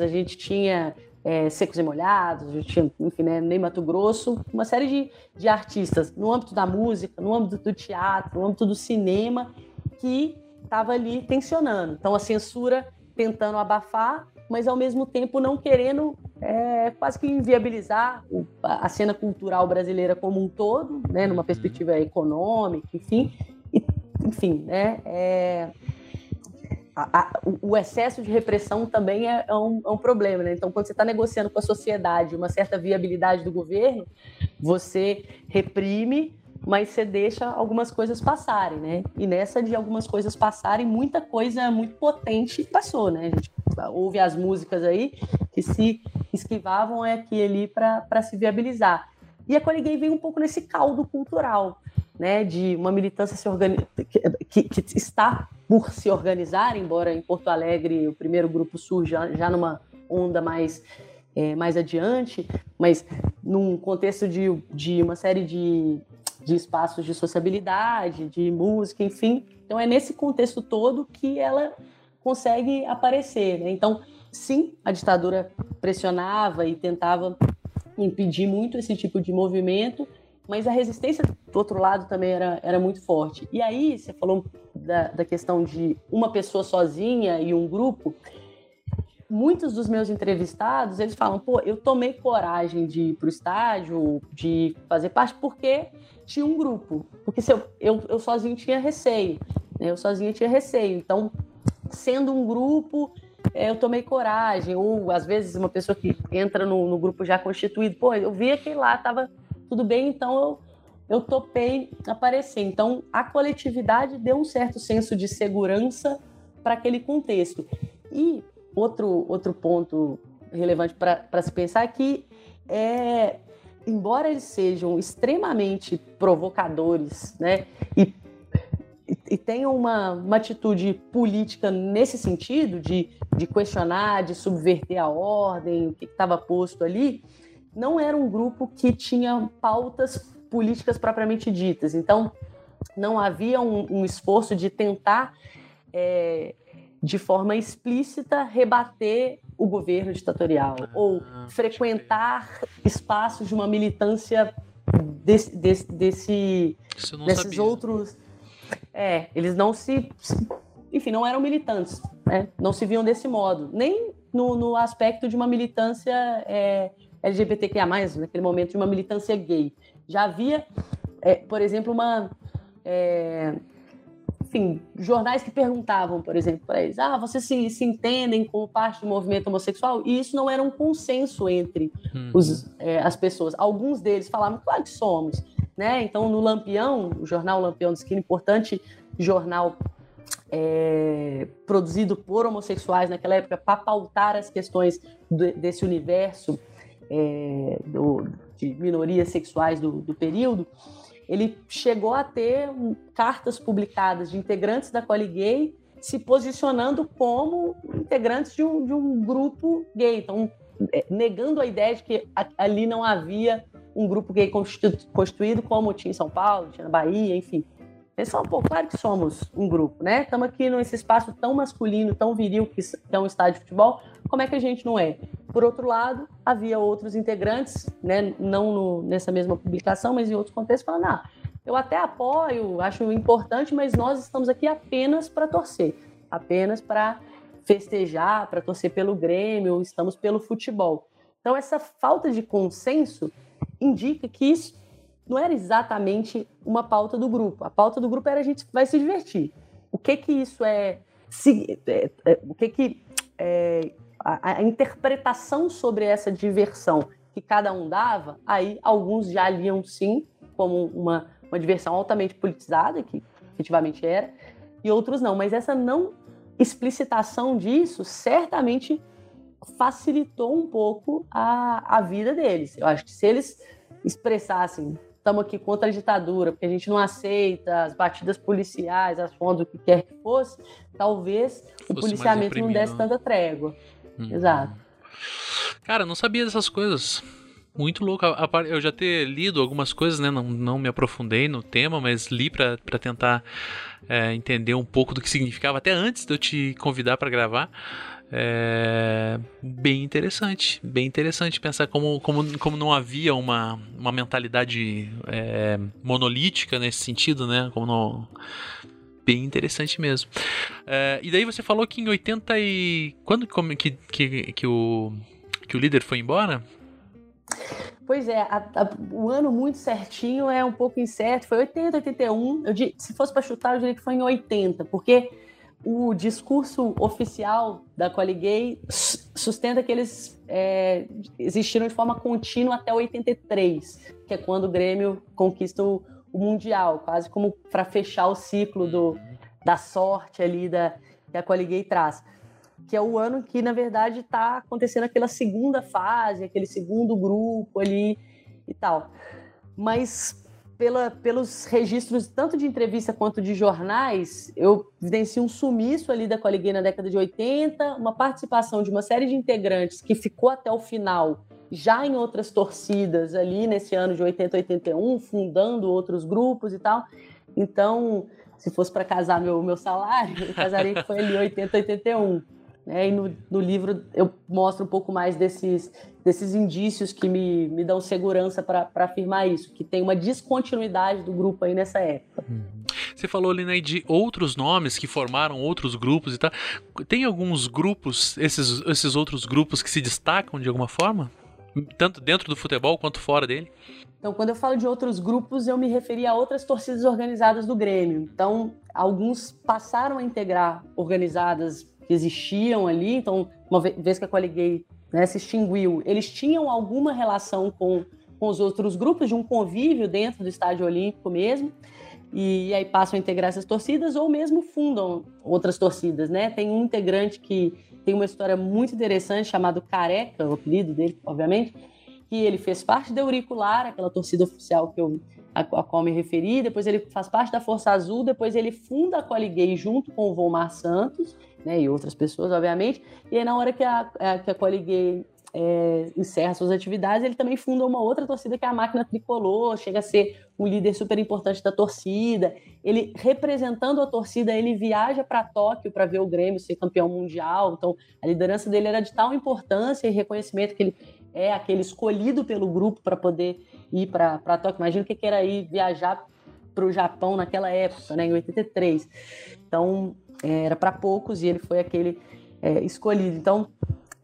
a gente tinha é, Secos e Molhados, tinha, enfim, né, Ney Mato Grosso, uma série de, de artistas no âmbito da música, no âmbito do teatro, no âmbito do cinema, que estava ali tensionando. Então a censura tentando abafar, mas ao mesmo tempo não querendo é, quase que inviabilizar a cena cultural brasileira como um todo, né, numa perspectiva econômica, enfim, e, enfim, né, é, a, a, o excesso de repressão também é, é, um, é um, problema, né? Então, quando você está negociando com a sociedade uma certa viabilidade do governo, você reprime, mas você deixa algumas coisas passarem, né? E nessa de algumas coisas passarem, muita coisa muito potente passou, né? A gente ouve as músicas aí que se esquivavam aqui ali para se viabilizar. E a Coliguei vem um pouco nesse caldo cultural, né, de uma militância se organi que, que, está por se organizar, embora em Porto Alegre o primeiro grupo surja já numa onda mais, é, mais adiante, mas num contexto de, de uma série de, de espaços de sociabilidade, de música, enfim. Então é nesse contexto todo que ela consegue aparecer. Né? Então, sim, a ditadura pressionava e tentava impedir muito esse tipo de movimento, mas a resistência do outro lado também era, era muito forte. E aí, você falou da, da questão de uma pessoa sozinha e um grupo. Muitos dos meus entrevistados, eles falam, pô, eu tomei coragem de ir para o estádio, de fazer parte, porque tinha um grupo. Porque se eu, eu, eu sozinho tinha receio, né? eu sozinho tinha receio. Então, sendo um grupo, é, eu tomei coragem. Ou, às vezes, uma pessoa que entra no, no grupo já constituído, pô, eu vi aquele lá, tava tudo bem, então eu, eu topei aparecer. Então, a coletividade deu um certo senso de segurança para aquele contexto. E outro, outro ponto relevante para se pensar é que, é, embora eles sejam extremamente provocadores, né, e, e tenham uma, uma atitude política nesse sentido, de, de questionar, de subverter a ordem, o que estava posto ali, não era um grupo que tinha pautas políticas propriamente ditas. Então, não havia um, um esforço de tentar, é, de forma explícita, rebater o governo ditatorial ah, ou frequentar espaços de uma militância desse, desse, desse desses sabia. outros. É, eles não se. Enfim, não eram militantes, né? não se viam desse modo, nem no, no aspecto de uma militância. É, LGBTQIA+, naquele momento, de uma militância gay. Já havia, é, por exemplo, uma... É, enfim, jornais que perguntavam, por exemplo, para eles, ah, vocês se, se entendem como parte do movimento homossexual? E isso não era um consenso entre uhum. os, é, as pessoas. Alguns deles falavam, claro que somos. Né? Então, no Lampião, o jornal Lampião de Esquina, importante jornal é, produzido por homossexuais naquela época para pautar as questões do, desse universo é, do, de minorias sexuais do, do, período, ele chegou a ter um, cartas publicadas de integrantes da Coli Gay se posicionando como integrantes de um, de um grupo gay, então é, negando a ideia de que ali não havia um grupo gay constituído como tinha em São Paulo, tinha na Bahia, enfim. Eles falam, pô, claro que somos um grupo, né? Estamos aqui nesse espaço tão masculino, tão viril que é um estádio de futebol, como é que a gente não é? Por outro lado, havia outros integrantes, né, não no, nessa mesma publicação, mas em outros contextos, falando: ah, eu até apoio, acho importante, mas nós estamos aqui apenas para torcer, apenas para festejar, para torcer pelo Grêmio, estamos pelo futebol. Então, essa falta de consenso indica que isso não era exatamente uma pauta do grupo. A pauta do grupo era a gente vai se divertir. O que que isso é, se, é, é o que que é, a, a interpretação sobre essa diversão que cada um dava, aí alguns já liam sim como uma, uma diversão altamente politizada, que efetivamente era, e outros não. Mas essa não explicitação disso certamente facilitou um pouco a, a vida deles. Eu acho que se eles expressassem estamos aqui contra a ditadura, porque a gente não aceita as batidas policiais, as fontes, o que quer que fosse, talvez fosse o policiamento não desse tanta trégua. Hum. Exato. Cara, não sabia dessas coisas. Muito louco. Eu já ter lido algumas coisas, né? Não, não me aprofundei no tema, mas li para tentar é, entender um pouco do que significava, até antes de eu te convidar para gravar. É bem interessante, bem interessante pensar como, como, como não havia uma, uma mentalidade é, monolítica nesse sentido, né? Como não, bem interessante mesmo. É, e daí você falou que em 80 e. Quando que, que, que, o, que o líder foi embora? Pois é, a, a, o ano muito certinho é um pouco incerto. Foi 80, 81. Eu, se fosse para chutar, eu diria que foi em 80, porque o discurso oficial da Coligay sustenta que eles é, existiram de forma contínua até 83, que é quando o Grêmio conquista o, o Mundial, quase como para fechar o ciclo do, da sorte ali da, que a Coligay traz. Que é o ano que, na verdade, está acontecendo aquela segunda fase, aquele segundo grupo ali e tal. mas pela, pelos registros tanto de entrevista quanto de jornais, eu evidencio um sumiço ali da Coliguei na década de 80, uma participação de uma série de integrantes que ficou até o final, já em outras torcidas ali nesse ano de 80, 81, fundando outros grupos e tal. Então, se fosse para casar meu, meu salário, eu casaria que foi ali 80, 81. Né? E no, no, livro eu mostro um pouco mais desses, desses indícios que me, me dão segurança para afirmar isso, que tem uma descontinuidade do grupo aí nessa época. Uhum. Você falou ali né, de outros nomes que formaram outros grupos e tal. Tem alguns grupos, esses, esses outros grupos que se destacam de alguma forma? Tanto dentro do futebol quanto fora dele? Então, quando eu falo de outros grupos, eu me referi a outras torcidas organizadas do Grêmio. Então, alguns passaram a integrar organizadas que existiam ali. Então, uma vez que a Coliguei né, se extinguiu, eles tinham alguma relação com, com os outros grupos, de um convívio dentro do estádio olímpico mesmo. E, aí passam a integrar essas torcidas ou mesmo fundam outras torcidas, né? Tem um integrante que tem uma história muito interessante chamado Careca, o apelido dele, obviamente, que ele fez parte da Auricular, aquela torcida oficial que eu a, qual me referi, depois ele faz parte da Força Azul, depois ele funda a Coliguei junto com o Volmar Santos, né, e outras pessoas, obviamente, e aí na hora que a, a, que a Coliguei é, encerra suas atividades, ele também funda uma outra torcida que é a Máquina Tricolor, chega a ser um líder super importante da torcida. Ele, representando a torcida, ele viaja para Tóquio para ver o Grêmio ser campeão mundial. Então, a liderança dele era de tal importância e reconhecimento que ele é aquele escolhido pelo grupo para poder ir para Tóquio. Imagina o que era ir viajar para o Japão naquela época, né, em 83. Então, era para poucos e ele foi aquele é, escolhido. Então,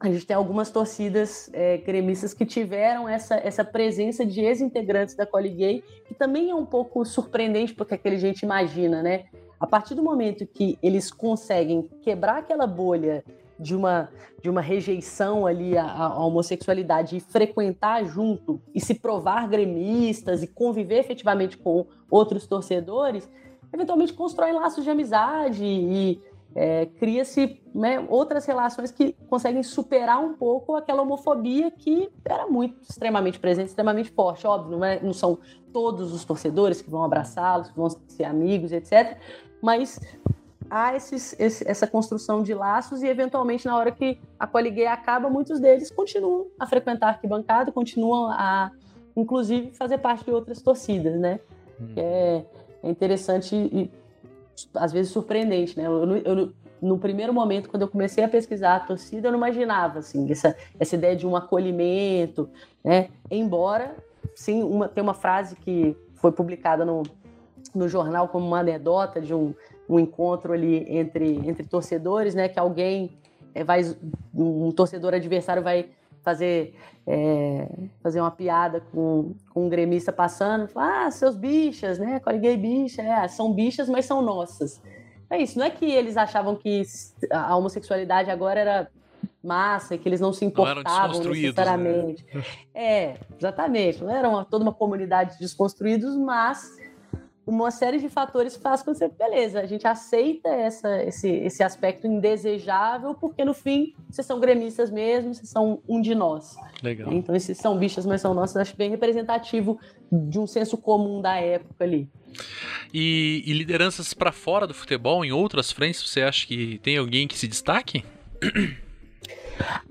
a gente tem algumas torcidas é, gremistas que tiveram essa, essa presença de ex-integrantes da Coliguei, que também é um pouco surpreendente porque aquele gente imagina, né? A partir do momento que eles conseguem quebrar aquela bolha de uma, de uma rejeição ali à, à, homossexualidade e frequentar junto e se provar gremistas e conviver efetivamente com outros torcedores, eventualmente constrói laços de amizade e é, cria-se né, outras relações que conseguem superar um pouco aquela homofobia que era muito extremamente presente, extremamente forte. Óbvio, não, é, não são todos os torcedores que vão abraçá-los, que vão ser amigos, etc. Mas há esses, esse, essa construção de laços e, eventualmente, na hora que a Coliguei acaba, muitos deles continuam a frequentar a arquibancada, continuam a, inclusive, fazer parte de outras torcidas, né? Hum. É, é, interessante e, às vezes, surpreendente, né? Eu, eu, no primeiro momento, quando eu comecei a pesquisar a torcida, eu não imaginava, assim, essa, essa ideia de um acolhimento, né? Embora, sim, uma, tem uma frase que foi publicada no, no jornal como uma anedota de um um encontro ali entre, entre torcedores, né? Que alguém é, vai, um torcedor adversário vai fazer é, fazer uma piada com, com um gremista passando, ah, seus bichas, né? Coliguei bicha, é, são bichas, mas são nossas. É isso, não é que eles achavam que a homossexualidade agora era massa, que eles não se importavam não né? necessariamente. Né? É, exatamente. Não era uma, toda uma comunidade de desconstruídos, mas uma série de fatores faz com que você, beleza, a gente aceita essa, esse, esse aspecto indesejável, porque no fim vocês são gremistas mesmo, vocês são um de nós. Legal. Então, esses são bichas, mas são nossos, acho bem representativo de um senso comum da época ali. E, e lideranças para fora do futebol, em outras frentes, você acha que tem alguém que se destaque?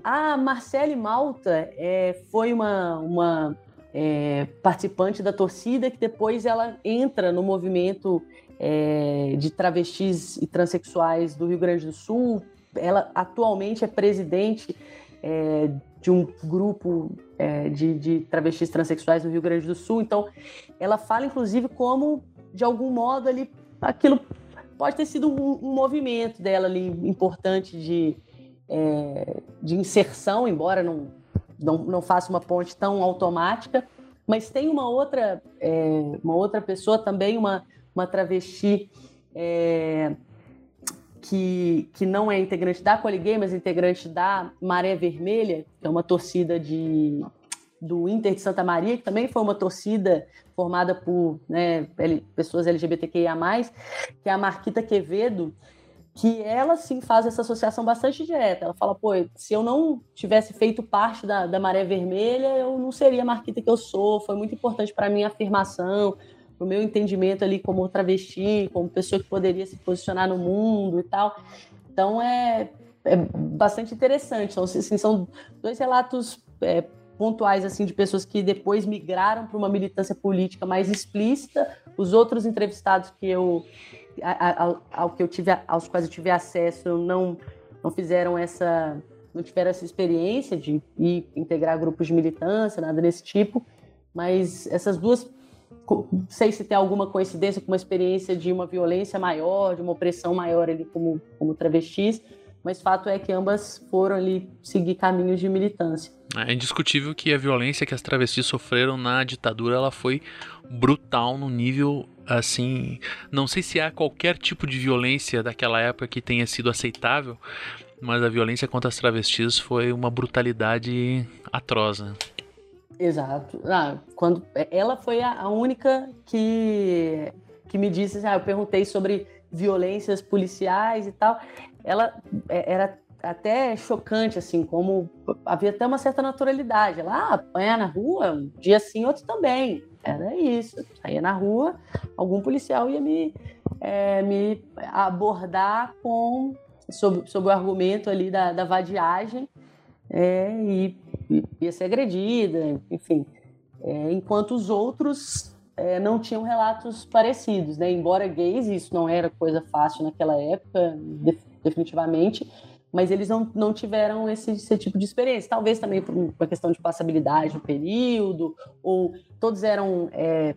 A Marcele Malta é, foi uma, uma é, participante da torcida que depois ela entra no movimento é, de travestis e transexuais do Rio Grande do Sul. Ela atualmente é presidente é, de um grupo é, de, de travestis transexuais no Rio Grande do Sul. Então, ela fala, inclusive, como, de algum modo, ali, aquilo pode ter sido um, um movimento dela ali importante de, é, de inserção, embora não não, não faça uma ponte tão automática, mas tem uma outra, é, uma outra pessoa também, uma, uma travesti é, que, que não é integrante da Coliguei, mas integrante da Maré Vermelha, que é uma torcida de, do Inter de Santa Maria, que também foi uma torcida formada por né, pessoas LGBTQIA+, que é a Marquita Quevedo, que ela sim faz essa associação bastante direta. Ela fala, pô, se eu não tivesse feito parte da, da Maré Vermelha, eu não seria a marquita que eu sou. Foi muito importante para minha afirmação, para o meu entendimento ali como travesti, como pessoa que poderia se posicionar no mundo e tal. Então é, é bastante interessante. São, assim, são dois relatos é, pontuais assim de pessoas que depois migraram para uma militância política mais explícita. Os outros entrevistados que eu ao que eu tive, aos quais eu tive acesso, não, não fizeram essa, não tiveram essa experiência de ir integrar grupos de militância, nada desse tipo. Mas essas duas, sei se tem alguma coincidência com uma experiência de uma violência maior, de uma opressão maior ali como, como travestis, mas fato é que ambas foram ali seguir caminhos de militância. É indiscutível que a violência que as travestis sofreram na ditadura ela foi brutal no nível assim, não sei se há qualquer tipo de violência daquela época que tenha sido aceitável, mas a violência contra as travestis foi uma brutalidade atroz. Né? Exato. Ah, quando ela foi a, única que que me disse, ah, eu perguntei sobre violências policiais e tal. Ela é, era até chocante, assim, como havia até uma certa naturalidade. Ela ah, apanha na rua, um dia sim, outro também. Era isso. Saía na rua, algum policial ia me, é, me abordar com sobre, sobre o argumento ali da, da vadiagem é, e, e ia ser agredida, enfim. É, enquanto os outros é, não tinham relatos parecidos, né? Embora gays, isso não era coisa fácil naquela época, definitivamente, mas eles não, não tiveram esse, esse, tipo de experiência. Talvez também por uma questão de passabilidade no período, ou todos eram é,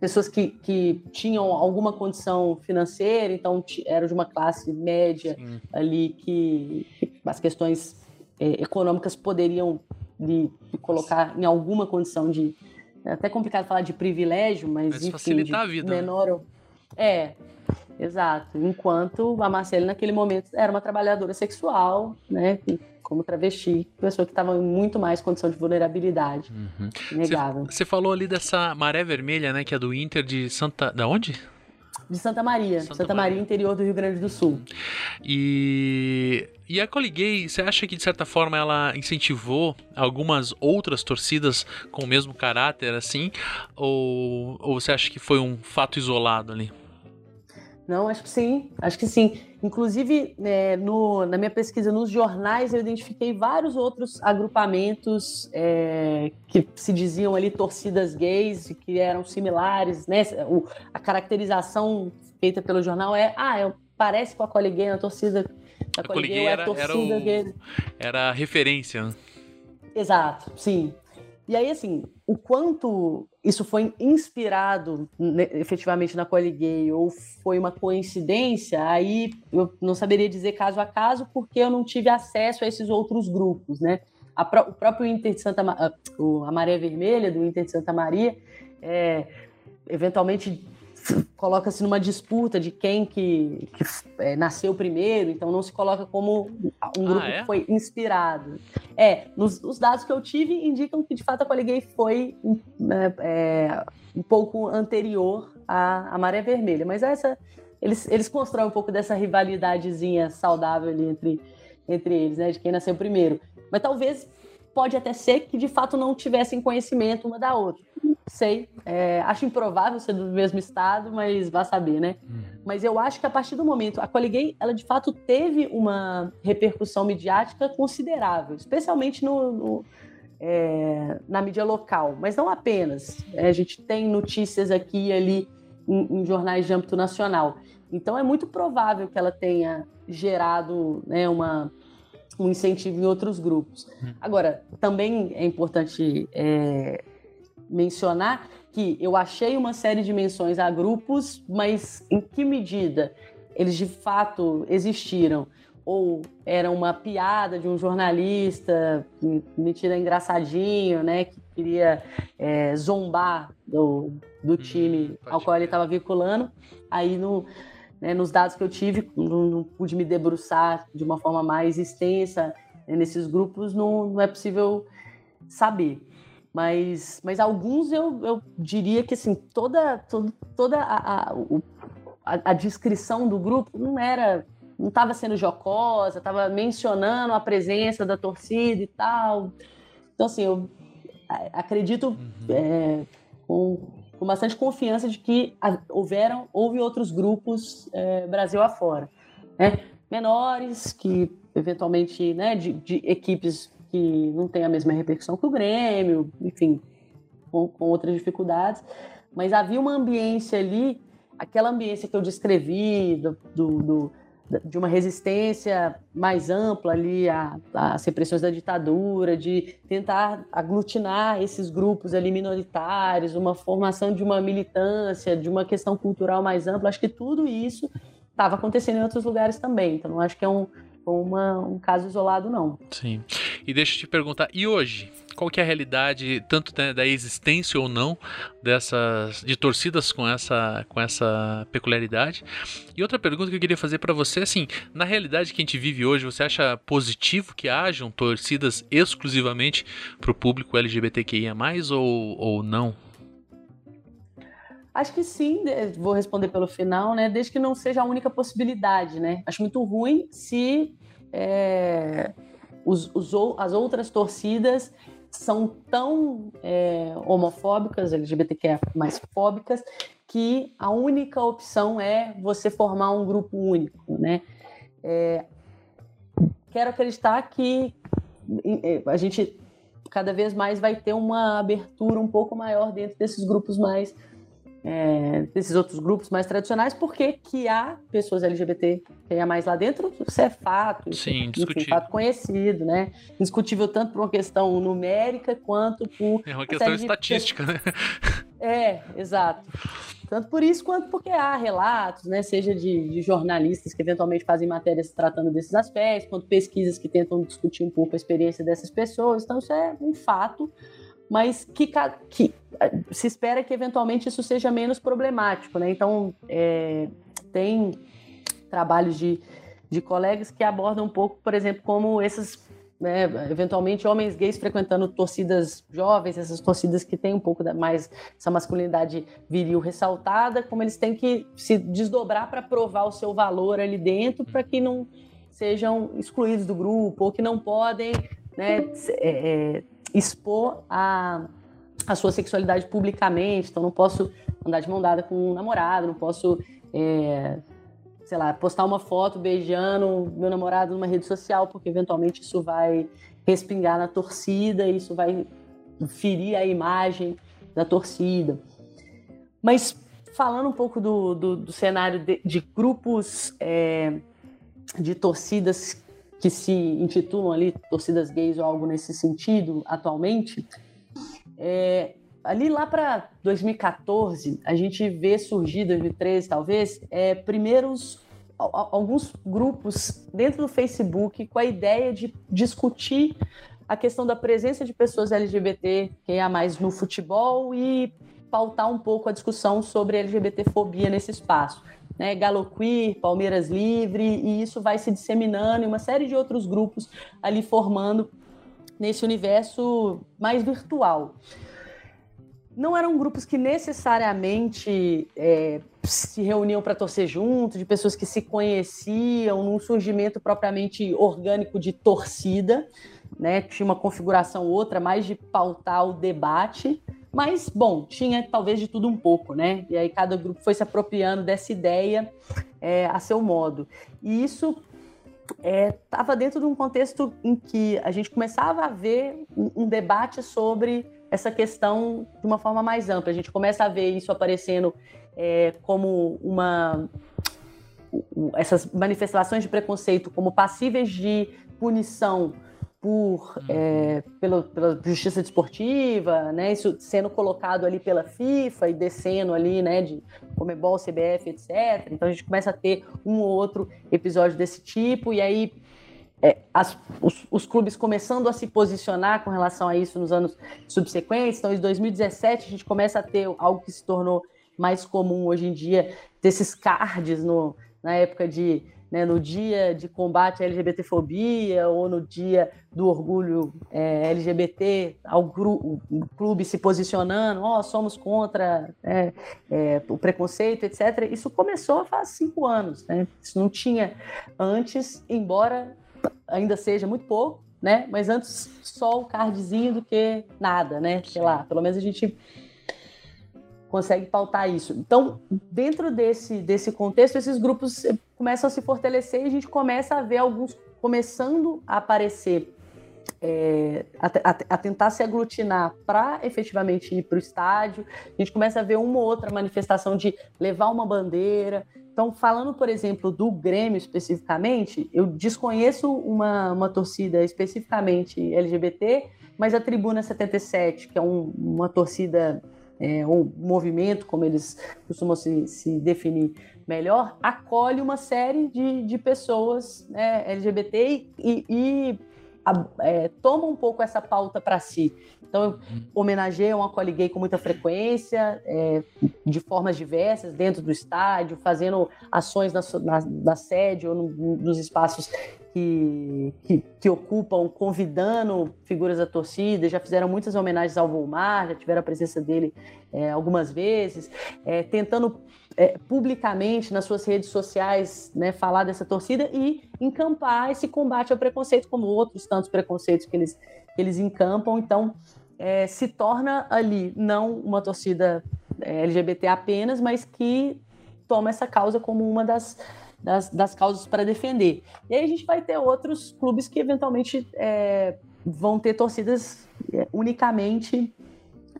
pessoas que, que tinham alguma condição financeira, então eram de uma classe média Sim. ali que, que, as questões é, econômicas poderiam lhe, colocar em alguma condição de. É até complicado falar de privilégio, mas, mas enfim, facilitar a vida. Né? Menor. Né? É, Exato. Enquanto a Marcele, naquele momento, era uma trabalhadora sexual, né? Como travesti, pessoa que estava em muito mais condição de vulnerabilidade. Uhum. Negável. Você falou ali dessa maré vermelha, né? Que é do Inter de Santa. Da onde? De Santa Maria. Santa, Santa Maria. Maria, interior do Rio Grande do Sul. E. E a Coliguei, você acha que de certa forma ela incentivou algumas outras torcidas com o mesmo caráter assim? Ou, ou você acha que foi um fato isolado ali? Não, acho que sim, acho que sim. Inclusive, é, no, na minha pesquisa nos jornais, eu identifiquei vários outros agrupamentos é, que se diziam ali torcidas gays, que eram similares, né? O, a caracterização feita pelo jornal é, ah, é, parece com a Cole Gay, a torcida da Cole Gay, era, é a torcida era o, gay. Era a referência. Né? Exato, sim. E aí, assim, o quanto isso foi inspirado né, efetivamente na Cole Gay ou foi uma coincidência, aí eu não saberia dizer caso a caso, porque eu não tive acesso a esses outros grupos, né? A, o próprio Inter de Santa a, a Maré Vermelha, do Inter de Santa Maria, é, eventualmente coloca-se numa disputa de quem que, que é, nasceu primeiro, então não se coloca como um grupo ah, é? que foi inspirado. É, nos, os dados que eu tive indicam que de fato a Coliguei foi né, é, um pouco anterior à, à Maré Vermelha, mas essa eles, eles constroem um pouco dessa rivalidadezinha saudável ali entre, entre eles, né, de quem nasceu primeiro. Mas talvez pode até ser que de fato não tivessem conhecimento uma da outra. Sei. É, acho improvável ser do mesmo estado, mas vá saber, né? Uhum. Mas eu acho que a partir do momento. A Coliguei, ela de fato teve uma repercussão midiática considerável, especialmente no, no é, na mídia local, mas não apenas. É, a gente tem notícias aqui e ali em, em jornais de âmbito nacional. Então é muito provável que ela tenha gerado né, uma um incentivo em outros grupos. Hum. Agora, também é importante é, mencionar que eu achei uma série de menções a grupos, mas em que medida eles de fato existiram? Ou era uma piada de um jornalista, mentira engraçadinho, né, que queria é, zombar do, do hum, time hum, ao qual ele estava vinculando. Aí no, né, nos dados que eu tive, não, não, pude me debruçar de uma forma mais extensa né, nesses grupos, não, não, é possível saber. Mas, mas alguns eu, eu diria que assim, toda, toda, toda a, a, a, a descrição do grupo não era não estava sendo jocosa, estava mencionando a presença da torcida e tal. Então, assim, eu acredito uhum. é, com, com, bastante confiança de que houveram, houve outros grupos é, Brasil afora. Né? Menores, que eventualmente, né, de, de, equipes que não têm a mesma repercussão que o Grêmio, enfim, com, com outras dificuldades. Mas havia uma ambiência ali, aquela ambiência que eu descrevi, do, do, do de uma resistência mais ampla ali às repressões da ditadura, de tentar aglutinar esses grupos ali minoritários, uma formação de uma militância, de uma questão cultural mais ampla. Acho que tudo isso estava acontecendo em outros lugares também. Então, não acho que é um, uma, um caso isolado, não. Sim. E deixa eu te perguntar, e hoje? Qual que é a realidade, tanto da existência ou não dessas de torcidas com essa, com essa peculiaridade? E outra pergunta que eu queria fazer para você, assim, na realidade que a gente vive hoje, você acha positivo que hajam torcidas exclusivamente para o público LGBTQIA+, ou, ou não? Acho que sim, vou responder pelo final, né? Desde que não seja a única possibilidade, né? Acho muito ruim se é, os, os, as outras torcidas são tão é, homofóbicas, LGBTQ mais fóbicas, que a única opção é você formar um grupo único, né? É, quero acreditar que é, a gente cada vez mais vai ter uma abertura um pouco maior dentro desses grupos mais é, desses outros grupos mais tradicionais, porque que há pessoas LGBT que há mais lá dentro, isso é fato, Sim, enfim, fato conhecido, né? Indiscutível tanto por uma questão numérica quanto por. É uma questão estatística, né? É, exato. Tanto por isso quanto porque há relatos, né, seja de, de, jornalistas que eventualmente fazem matérias tratando desses aspectos, quanto pesquisas que tentam discutir um pouco a experiência dessas pessoas. Então, isso é um fato mas que, que, eh, se espera que eventualmente isso seja menos problemático, né? Então, é, tem trabalhos de, de colegas que abordam um pouco, por exemplo, como esses, né, eventualmente, homens gays frequentando torcidas jovens, essas torcidas que têm um pouco mais essa masculinidade viril ressaltada, como eles têm que se desdobrar para provar o seu valor ali dentro, para que não sejam excluídos do grupo ou que não podem né, é, é, expor a, a sua sexualidade publicamente, então não posso andar de mão dada com um namorado, não posso, é, sei lá, postar uma foto beijando meu namorado numa rede social, porque eventualmente isso vai respingar na torcida, isso vai ferir a imagem da torcida. Mas falando um pouco do, do, do cenário de, de grupos é, de torcidas que se intitulam ali torcidas gays ou algo nesse sentido atualmente, é, ali lá para 2014 a gente vê surgir 2013 talvez é, primeiros alguns grupos dentro do Facebook com a ideia de discutir a questão da presença de pessoas LGBT que é mais no futebol e pautar um pouco a discussão sobre LGBTfobia nesse espaço né, Galo Queer, Palmeiras Livre, e isso vai se disseminando e uma série de outros grupos ali formando nesse universo mais virtual. Não eram grupos que necessariamente é, se reuniam para torcer junto, de pessoas que se conheciam num surgimento propriamente orgânico de torcida, né? Tinha uma configuração outra, mais de pautar o debate, mas, bom, tinha talvez de tudo um pouco, né? E aí cada grupo foi se apropriando dessa ideia é, a seu modo. E isso estava é, dentro de um contexto em que a gente começava a ver um, um, debate sobre essa questão de uma forma mais ampla. A gente começa a ver isso aparecendo é, como uma. essas manifestações de preconceito como passíveis de punição por, uhum. é, pela, pela justiça desportiva, né, isso sendo colocado ali pela FIFA e descendo ali, né, de Comebol, CBF, etc. Então a gente começa a ter um ou outro episódio desse tipo, e aí é, as, os, os, clubes começando a se posicionar com relação a isso nos anos subsequentes. Então, em 2017, a gente começa a ter algo que se tornou mais comum hoje em dia, desses cards no, na época de né, no dia de combate à LGBTfobia ou no dia do orgulho é, LGBT, ao o clube se posicionando, ó, oh, somos contra é, é, o preconceito, etc. Isso começou faz cinco anos, né? Isso não tinha antes, embora ainda seja muito pouco, né? Mas antes só o cardzinho do que nada, né? Sei lá, pelo menos a gente consegue pautar isso. Então, dentro desse, desse contexto, esses grupos começam a se fortalecer e a gente começa a ver alguns começando a aparecer, é, a, a, a, tentar se aglutinar para efetivamente ir para o estádio. A gente começa a ver uma ou outra manifestação de levar uma bandeira. Então, falando, por exemplo, do Grêmio especificamente, eu desconheço uma, uma torcida especificamente LGBT, mas a Tribuna 77, que é um, uma torcida é, um movimento, como eles costumam se, se definir melhor, acolhe uma série de, de pessoas né, LGBT e, e a, é, toma um pouco essa pauta para si. Então, homenageia um acolhe gay com muita frequência, é, de formas diversas, dentro do estádio, fazendo ações na, na, na sede ou no, nos espaços que, que, que, ocupam, convidando figuras da torcida, já fizeram muitas homenagens ao Volmar, já tiveram a presença dele é, algumas vezes, é, tentando é, publicamente nas suas redes sociais né, falar dessa torcida e encampar esse combate ao preconceito, como outros tantos preconceitos que eles, que eles encampam. Então, é, se torna ali não uma torcida é, LGBT apenas, mas que toma essa causa como uma das das, das causas para defender. E aí a gente vai ter outros clubes que eventualmente é, vão ter torcidas é, unicamente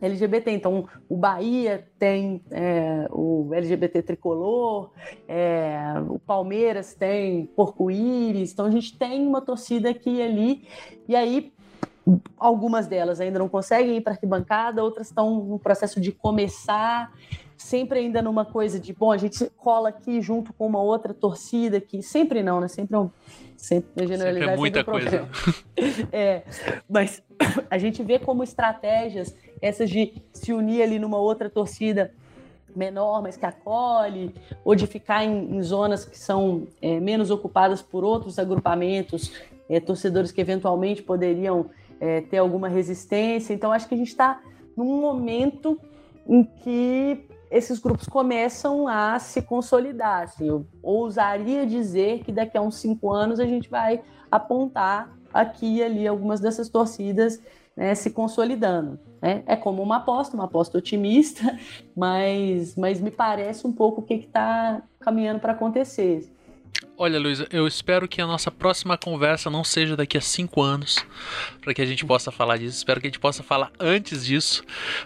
LGBT. Então, o Bahia tem é, o LGBT tricolor, é, o Palmeiras tem porco-íris. Então, a gente tem uma torcida aqui e ali. E aí, algumas delas ainda não conseguem ir para arquibancada, outras estão no processo de começar sempre ainda numa coisa de, bom, a gente cola aqui junto com uma outra torcida que sempre não, né? Sempre, um, sempre generalizar sempre é muita coisa. é, mas a gente vê como estratégias essas de se unir ali numa outra torcida menor, mas que acolhe, ou de ficar em, em zonas que são é, menos ocupadas por outros agrupamentos, é, torcedores que eventualmente poderiam é, ter alguma resistência. Então, acho que a gente está num momento em que esses grupos começam a se consolidar. Assim, eu ousaria dizer que daqui a uns cinco anos a gente vai apontar aqui e ali algumas dessas torcidas né, se consolidando. Né? É como uma aposta, uma aposta otimista, mas, mas me parece um pouco o que está caminhando para acontecer. Olha, Luísa, eu espero que a nossa próxima conversa não seja daqui a cinco anos, para que a gente possa falar disso. Espero que a gente possa falar antes disso,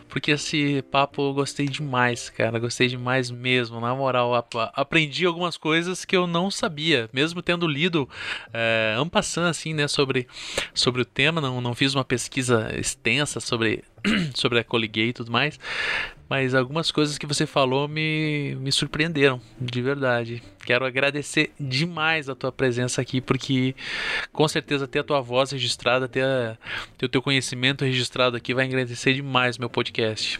porque esse papo eu gostei demais, cara. Gostei demais mesmo, na moral. Aprendi algumas coisas que eu não sabia, mesmo tendo lido é, ampassando assim, né, sobre, sobre o tema. Não, não fiz uma pesquisa extensa sobre sobre a Coliguei e tudo mais, mas algumas coisas que você falou me, me surpreenderam, de verdade. Quero agradecer demais a tua presença aqui, porque com certeza ter a tua voz registrada, ter, a, ter o teu conhecimento registrado aqui vai agradecer demais meu podcast.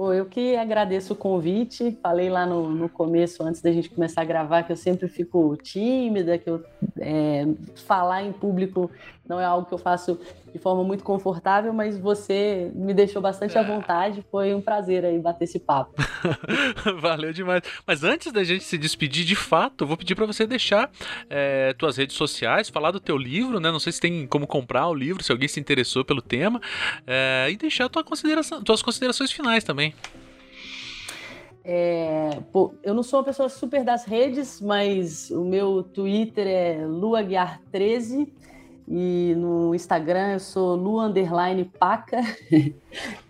Pô, eu que agradeço o convite. Falei lá no, no começo, antes da gente começar a gravar, que eu sempre fico tímida, que eu é, falar em público não é algo que eu faço de forma muito confortável, mas você me deixou bastante à vontade. Foi um prazer aí bater esse papo. Valeu demais. Mas antes da gente se despedir de fato, eu vou pedir para você deixar é, tuas redes sociais, falar do teu livro, né? Não sei se tem como comprar o livro, se alguém se interessou pelo tema, é, e deixar tua consideração, tuas considerações finais também. É, pô, eu não sou uma pessoa super das redes, mas o meu Twitter é luaguiar13 e no Instagram eu sou Lu Underline Paca.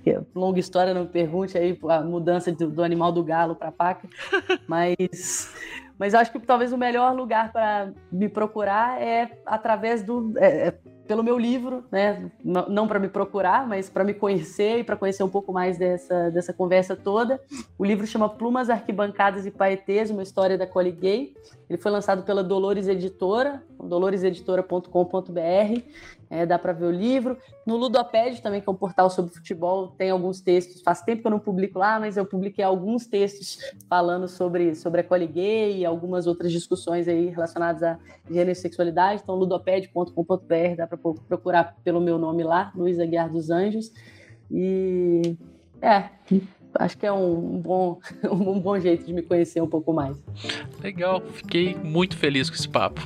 É longa história, não me pergunte aí a mudança do, do animal do galo para paca. Mas, mas acho que talvez o melhor lugar para me procurar é através do. É, é pelo meu livro, né? Não, não para me procurar, mas para me conhecer e para conhecer um pouco mais dessa, dessa conversa toda. O livro chama Plumas, Arquibancadas e Paetês, uma história da Cole Gay. Ele foi lançado pela Dolores Editora doloreseditora.com.br. É, dá para ver o livro. No Ludoped também, que é um portal sobre futebol, tem alguns textos. Faz tempo que eu não publico lá, mas eu publiquei alguns textos falando sobre, sobre a cole gay e algumas outras discussões aí relacionadas a gênero e sexualidade. Então, ludoped.com.br, dá para procurar pelo meu nome lá, Luiz Aguiar dos Anjos. E é, acho que é um bom, um bom jeito de me conhecer um pouco mais. Legal, fiquei muito feliz com esse papo.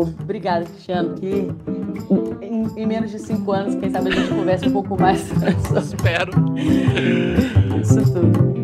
Obrigada, Cristiano. Que em, em, menos de cinco anos, quem sabe a gente conversa um pouco mais. Espero. Isso tudo.